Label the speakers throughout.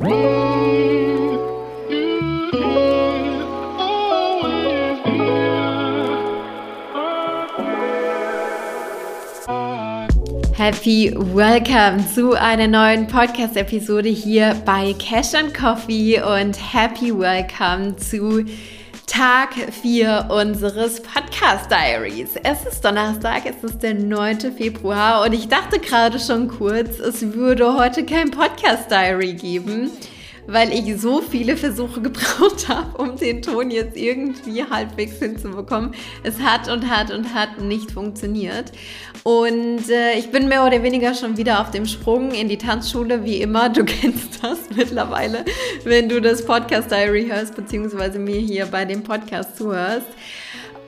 Speaker 1: Happy Welcome zu einer neuen Podcast-Episode hier bei Cash and Coffee und Happy Welcome zu Tag 4 unseres Podcast Diaries. Es ist Donnerstag, es ist der 9. Februar und ich dachte gerade schon kurz, es würde heute kein Podcast Diary geben weil ich so viele Versuche gebraucht habe, um den Ton jetzt irgendwie halbwegs hinzubekommen. Es hat und hat und hat nicht funktioniert. Und äh, ich bin mehr oder weniger schon wieder auf dem Sprung in die Tanzschule, wie immer. Du kennst das mittlerweile, wenn du das Podcast Diary hörst, beziehungsweise mir hier bei dem Podcast zuhörst.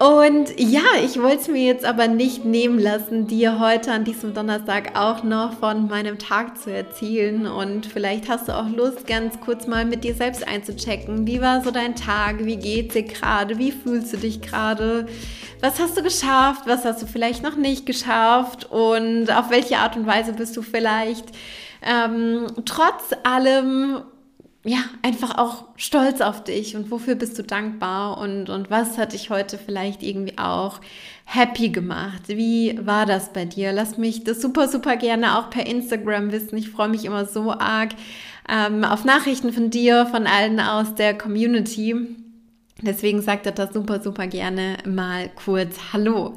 Speaker 1: Und ja, ich wollte es mir jetzt aber nicht nehmen lassen, dir heute an diesem Donnerstag auch noch von meinem Tag zu erzählen. Und vielleicht hast du auch Lust, ganz kurz mal mit dir selbst einzuchecken. Wie war so dein Tag? Wie geht's dir gerade? Wie fühlst du dich gerade? Was hast du geschafft? Was hast du vielleicht noch nicht geschafft? Und auf welche Art und Weise bist du vielleicht ähm, trotz allem ja, einfach auch stolz auf dich und wofür bist du dankbar und, und was hat dich heute vielleicht irgendwie auch happy gemacht? Wie war das bei dir? Lass mich das super, super gerne auch per Instagram wissen. Ich freue mich immer so arg ähm, auf Nachrichten von dir, von allen aus der Community. Deswegen sagt er das super, super gerne mal kurz Hallo.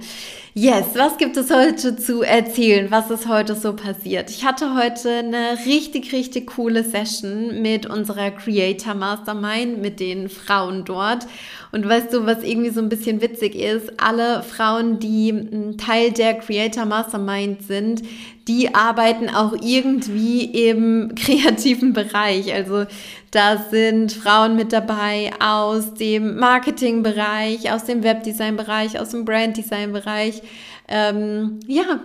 Speaker 1: Yes, was gibt es heute zu erzählen? Was ist heute so passiert? Ich hatte heute eine richtig, richtig coole Session mit unserer Creator Mastermind, mit den Frauen dort. Und weißt du, was irgendwie so ein bisschen witzig ist? Alle Frauen, die Teil der Creator Mastermind sind, die arbeiten auch irgendwie im kreativen Bereich. Also da sind Frauen mit dabei aus dem Marketingbereich, aus dem Webdesign-Bereich, aus dem Branddesign-Bereich. Ähm, ja,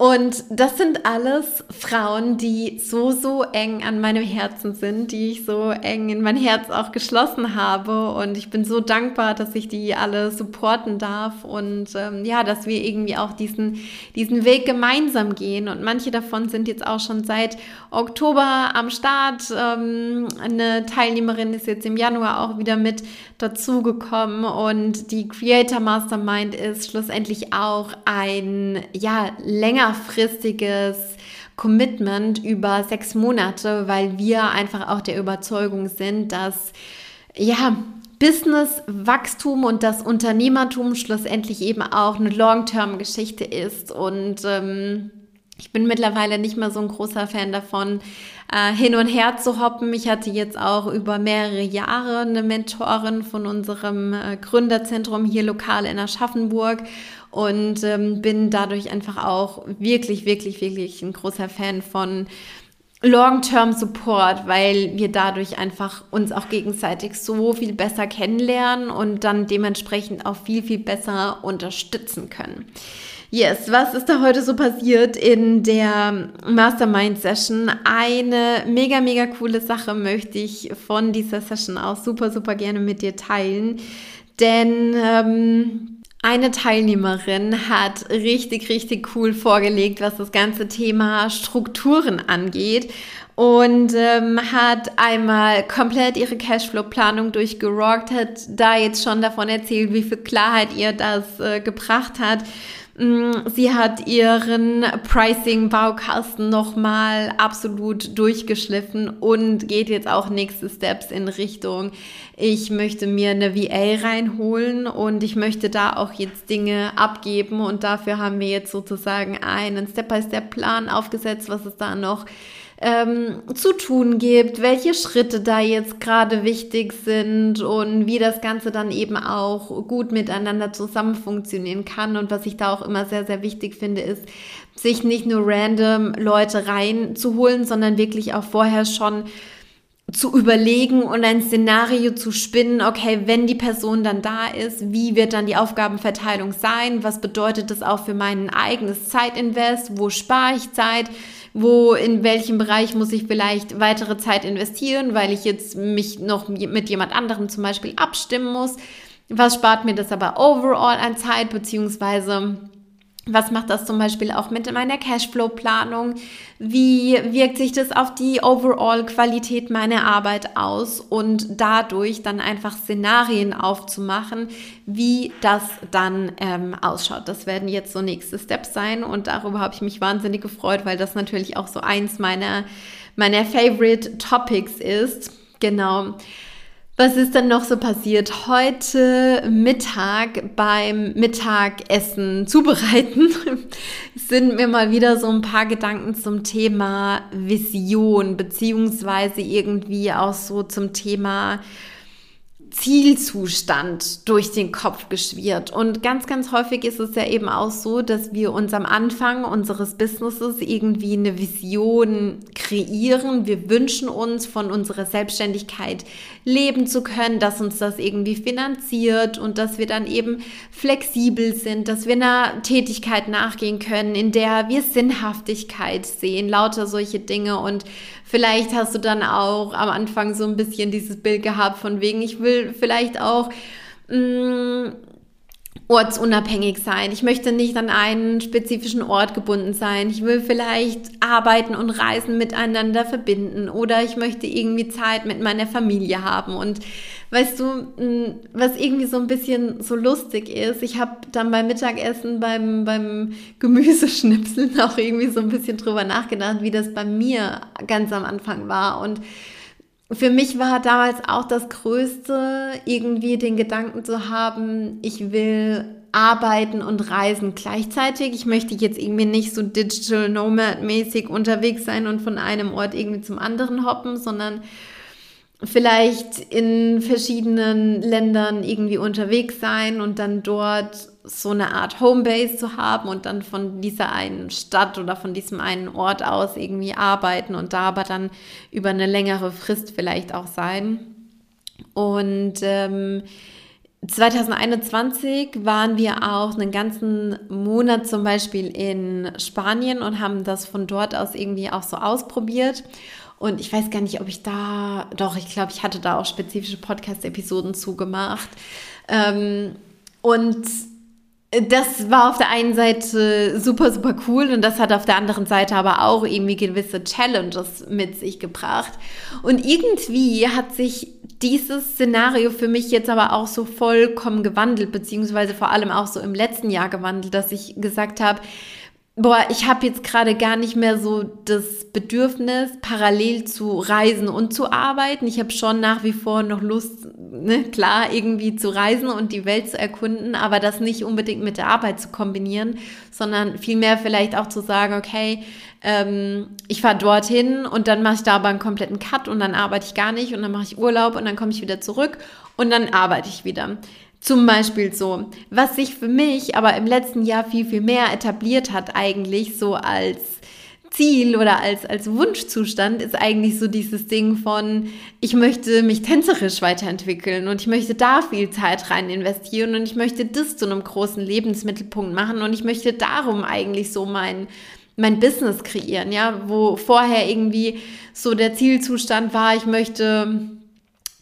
Speaker 1: und das sind alles Frauen, die so, so eng an meinem Herzen sind, die ich so eng in mein Herz auch geschlossen habe. Und ich bin so dankbar, dass ich die alle supporten darf und ähm, ja, dass wir irgendwie auch diesen, diesen Weg gemeinsam gehen. Und manche davon sind jetzt auch schon seit Oktober am Start. Ähm, eine Teilnehmerin ist jetzt im Januar auch wieder mit dazugekommen und die Creator Mastermind ist schlussendlich auch ein, ja, längerfristiges Commitment über sechs Monate, weil wir einfach auch der Überzeugung sind, dass, ja, Business-Wachstum und das Unternehmertum schlussendlich eben auch eine Long-Term-Geschichte ist und ähm, ich bin mittlerweile nicht mehr so ein großer Fan davon, äh, hin und her zu hoppen. Ich hatte jetzt auch über mehrere Jahre eine Mentorin von unserem äh, Gründerzentrum hier lokal in Aschaffenburg und ähm, bin dadurch einfach auch wirklich, wirklich, wirklich ein großer Fan von Long-Term Support, weil wir dadurch einfach uns auch gegenseitig so viel besser kennenlernen und dann dementsprechend auch viel, viel besser unterstützen können. Yes, was ist da heute so passiert in der Mastermind Session? Eine mega, mega coole Sache möchte ich von dieser Session auch super, super gerne mit dir teilen. Denn ähm, eine Teilnehmerin hat richtig, richtig cool vorgelegt, was das ganze Thema Strukturen angeht und ähm, hat einmal komplett ihre Cashflow-Planung durchgerockt, hat da jetzt schon davon erzählt, wie viel Klarheit ihr das äh, gebracht hat sie hat ihren Pricing-Baukasten nochmal absolut durchgeschliffen und geht jetzt auch nächste Steps in Richtung, ich möchte mir eine VA reinholen und ich möchte da auch jetzt Dinge abgeben und dafür haben wir jetzt sozusagen einen Step-by-Step-Plan aufgesetzt, was es da noch ähm, zu tun gibt, welche Schritte da jetzt gerade wichtig sind und wie das Ganze dann eben auch gut miteinander zusammen funktionieren kann. Und was ich da auch immer sehr, sehr wichtig finde, ist, sich nicht nur random Leute reinzuholen, sondern wirklich auch vorher schon zu überlegen und ein Szenario zu spinnen, okay, wenn die Person dann da ist, wie wird dann die Aufgabenverteilung sein? Was bedeutet das auch für mein eigenes Zeitinvest? Wo spare ich Zeit? Wo, in welchem Bereich muss ich vielleicht weitere Zeit investieren, weil ich jetzt mich noch mit jemand anderem zum Beispiel abstimmen muss. Was spart mir das aber overall an Zeit, beziehungsweise Was macht das zum Beispiel auch mit meiner Cashflow-Planung? Wie wirkt sich das auf die Overall-Qualität meiner Arbeit aus? Und dadurch dann einfach Szenarien aufzumachen, wie das dann ähm, ausschaut. Das werden jetzt so nächste Steps sein und darüber habe ich mich wahnsinnig gefreut, weil das natürlich auch so eins meiner, meiner Favorite Topics ist. Genau. Was ist dann noch so passiert? Heute Mittag beim Mittagessen zubereiten sind mir mal wieder so ein paar Gedanken zum Thema Vision, beziehungsweise irgendwie auch so zum Thema Zielzustand durch den Kopf geschwirrt. Und ganz, ganz häufig ist es ja eben auch so, dass wir uns am Anfang unseres Businesses irgendwie eine Vision kreieren. Wir wünschen uns von unserer Selbstständigkeit leben zu können, dass uns das irgendwie finanziert und dass wir dann eben flexibel sind, dass wir einer Tätigkeit nachgehen können, in der wir Sinnhaftigkeit sehen, lauter solche Dinge. Und vielleicht hast du dann auch am Anfang so ein bisschen dieses Bild gehabt von wegen, ich will vielleicht auch mh, mm, ortsunabhängig sein. Ich möchte nicht an einen spezifischen Ort gebunden sein. Ich will vielleicht Arbeiten und Reisen miteinander verbinden oder ich möchte irgendwie Zeit mit meiner Familie haben. Und weißt du, was irgendwie so ein bisschen so lustig ist, ich habe dann beim Mittagessen, beim, beim Gemüseschnipseln auch irgendwie so ein bisschen drüber nachgedacht, wie das bei mir ganz am Anfang war. Und für mich war damals auch das Größte, irgendwie den Gedanken zu haben, ich will arbeiten und reisen gleichzeitig. Ich möchte jetzt irgendwie nicht so Digital Nomad mäßig unterwegs sein und von einem Ort irgendwie zum anderen hoppen, sondern vielleicht in verschiedenen Ländern irgendwie unterwegs sein und dann dort so eine Art Homebase zu haben und dann von dieser einen Stadt oder von diesem einen Ort aus irgendwie arbeiten und da aber dann über eine längere Frist vielleicht auch sein. Und ähm, 2021 waren wir auch einen ganzen Monat zum Beispiel in Spanien und haben das von dort aus irgendwie auch so ausprobiert. Und ich weiß gar nicht, ob ich da, doch, ich glaube, ich hatte da auch spezifische Podcast-Episoden zugemacht. Ähm, und das war auf der einen Seite super, super cool und das hat auf der anderen Seite aber auch irgendwie gewisse Challenges mit sich gebracht. Und irgendwie hat sich dieses Szenario für mich jetzt aber auch so vollkommen gewandelt, beziehungsweise vor allem auch so im letzten Jahr gewandelt, dass ich gesagt habe, boah, ich habe jetzt gerade gar nicht mehr so das Bedürfnis, parallel zu reisen und zu arbeiten. Ich habe schon nach wie vor noch Lust, ne, klar, irgendwie zu reisen und die Welt zu erkunden, aber das nicht unbedingt mit der Arbeit zu kombinieren, sondern vielmehr vielleicht auch zu sagen, okay, ähm, ich fahre dorthin und dann mache ich da aber einen kompletten Cut und dann arbeite ich gar nicht und dann mache ich Urlaub und dann komme ich wieder zurück und dann arbeite ich wieder. Zum Beispiel so. Was sich für mich aber im letzten Jahr viel, viel mehr etabliert hat, eigentlich so als Ziel oder als, als Wunschzustand, ist eigentlich so dieses Ding von, ich möchte mich tänzerisch weiterentwickeln und ich möchte da viel Zeit rein investieren und ich möchte das zu einem großen Lebensmittelpunkt machen und ich möchte darum eigentlich so mein, mein Business kreieren, ja, wo vorher irgendwie so der Zielzustand war, ich möchte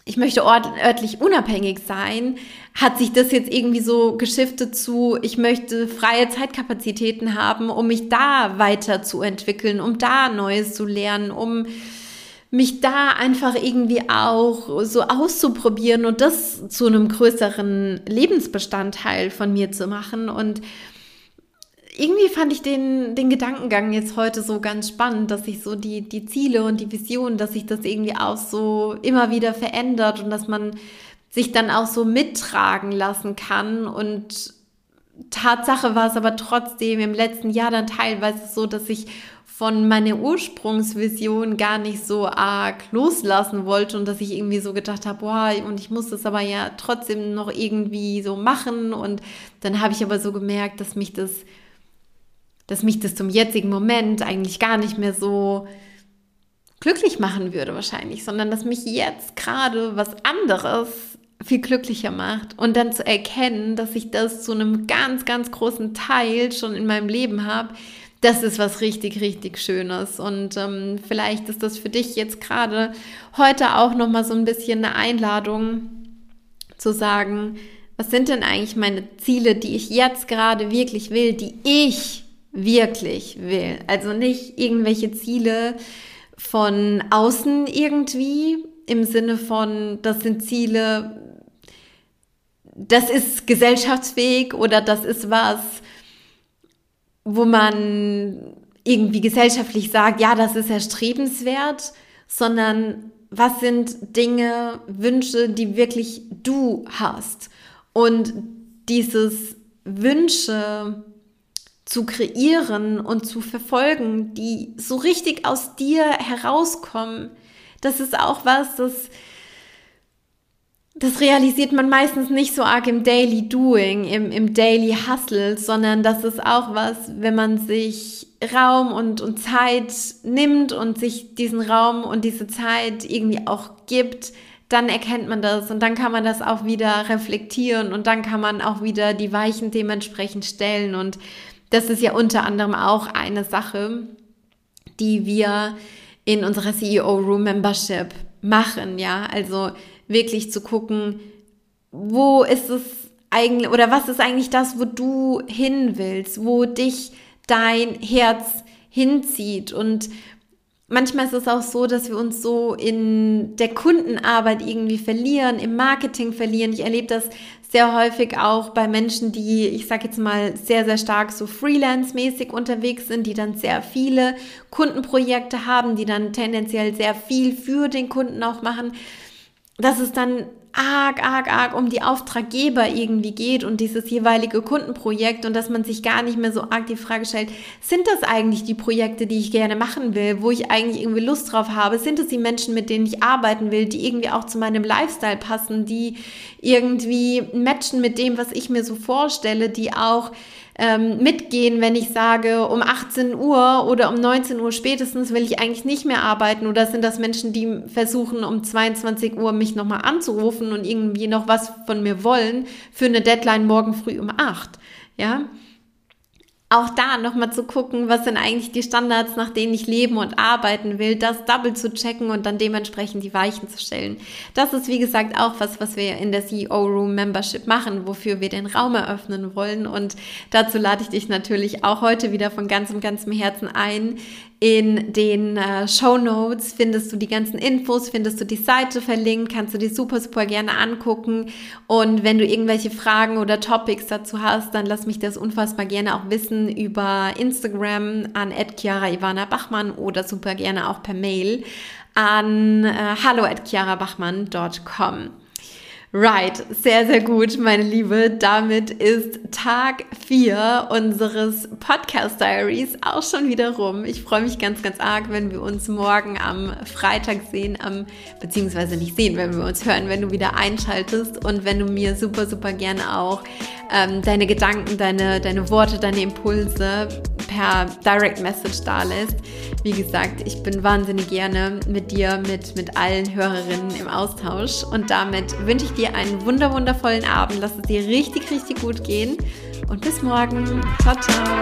Speaker 1: ich möchte ort, örtlich unabhängig sein, hat sich das jetzt irgendwie so geschiftet zu, ich möchte freie Zeitkapazitäten haben, um mich da weiterzuentwickeln, um da Neues zu lernen, um mich da einfach irgendwie auch so auszuprobieren und das zu einem größeren Lebensbestandteil von mir zu machen. Und irgendwie fand ich den, den Gedankengang jetzt heute so ganz spannend, dass sich so die, die Ziele und die Vision, dass sich das irgendwie auch so immer wieder verändert und dass man sich dann auch so mittragen lassen kann. Und Tatsache war es aber trotzdem im letzten Jahr dann teilweise so, dass ich von meiner Ursprungsvision gar nicht so arg loslassen wollte und dass ich irgendwie so gedacht habe, boah, und ich muss das aber ja trotzdem noch irgendwie so machen. Und dann habe ich aber so gemerkt, dass mich das dass mich das zum jetzigen Moment eigentlich gar nicht mehr so glücklich machen würde wahrscheinlich, sondern dass mich jetzt gerade was anderes viel glücklicher macht und dann zu erkennen, dass ich das zu einem ganz, ganz großen Teil schon in meinem Leben habe, das ist was richtig, richtig Schönes. Und ähm, vielleicht ist das für dich jetzt gerade heute auch nochmal so ein bisschen eine Einladung zu sagen, was sind denn eigentlich meine Ziele, die ich jetzt gerade wirklich will, die ich wirklich will. Also nicht irgendwelche Ziele von außen irgendwie im Sinne von, das sind Ziele, das ist gesellschaftsfähig oder das ist was, wo man irgendwie gesellschaftlich sagt, ja, das ist erstrebenswert, sondern was sind Dinge, Wünsche, die wirklich du hast. Und dieses Wünsche zu kreieren und zu verfolgen, die so richtig aus dir herauskommen, das ist auch was, das, das realisiert man meistens nicht so arg im Daily Doing, im, im Daily Hustle, sondern das ist auch was, wenn man sich Raum und, und Zeit nimmt und sich diesen Raum und diese Zeit irgendwie auch gibt, dann erkennt man das und dann kann man das auch wieder reflektieren und dann kann man auch wieder die Weichen dementsprechend stellen und das ist ja unter anderem auch eine Sache, die wir in unserer CEO Room Membership machen, ja, also wirklich zu gucken, wo ist es eigentlich oder was ist eigentlich das, wo du hin willst, wo dich dein Herz hinzieht und manchmal ist es auch so, dass wir uns so in der Kundenarbeit irgendwie verlieren, im Marketing verlieren. Ich erlebe das sehr häufig auch bei Menschen, die, ich sage jetzt mal, sehr, sehr stark so freelance-mäßig unterwegs sind, die dann sehr viele Kundenprojekte haben, die dann tendenziell sehr viel für den Kunden auch machen. Das ist dann arg, arg, arg um die Auftraggeber irgendwie geht und dieses jeweilige Kundenprojekt und dass man sich gar nicht mehr so arg die Frage stellt, sind das eigentlich die Projekte, die ich gerne machen will, wo ich eigentlich irgendwie Lust drauf habe? Sind es die Menschen, mit denen ich arbeiten will, die irgendwie auch zu meinem Lifestyle passen, die irgendwie matchen mit dem, was ich mir so vorstelle, die auch ähm, mitgehen, wenn ich sage, um 18 Uhr oder um 19 Uhr spätestens will ich eigentlich nicht mehr arbeiten oder sind das Menschen, die versuchen, um 22 Uhr mich nochmal anzurufen und irgendwie noch was von mir wollen für eine Deadline morgen früh um 8? Ja, auch da nochmal zu gucken, was sind eigentlich die Standards, nach denen ich leben und arbeiten will, das double zu checken und dann dementsprechend die Weichen zu stellen. Das ist, wie gesagt, auch was, was wir in der CEO Room Membership machen, wofür wir den Raum eröffnen wollen. Und dazu lade ich dich natürlich auch heute wieder von ganzem, ganzem Herzen ein, in den äh, Show Notes findest du die ganzen Infos, findest du die Seite verlinkt, kannst du die super, super gerne angucken. Und wenn du irgendwelche Fragen oder Topics dazu hast, dann lass mich das unfassbar gerne auch wissen über Instagram an Ivana Bachmann oder super gerne auch per Mail an äh, hallo at chiarabachmann.com. Right, sehr, sehr gut, meine Liebe. Damit ist Tag 4 unseres Podcast Diaries auch schon wieder rum. Ich freue mich ganz, ganz arg, wenn wir uns morgen am Freitag sehen, am, beziehungsweise nicht sehen, wenn wir uns hören, wenn du wieder einschaltest und wenn du mir super, super gerne auch ähm, deine Gedanken, deine, deine Worte, deine Impulse per Direct Message da lässt. Wie gesagt, ich bin wahnsinnig gerne mit dir, mit, mit allen Hörerinnen im Austausch. Und damit wünsche ich dir einen wunderwundervollen Abend. Lass es dir richtig, richtig gut gehen. Und bis morgen. Ciao, ciao.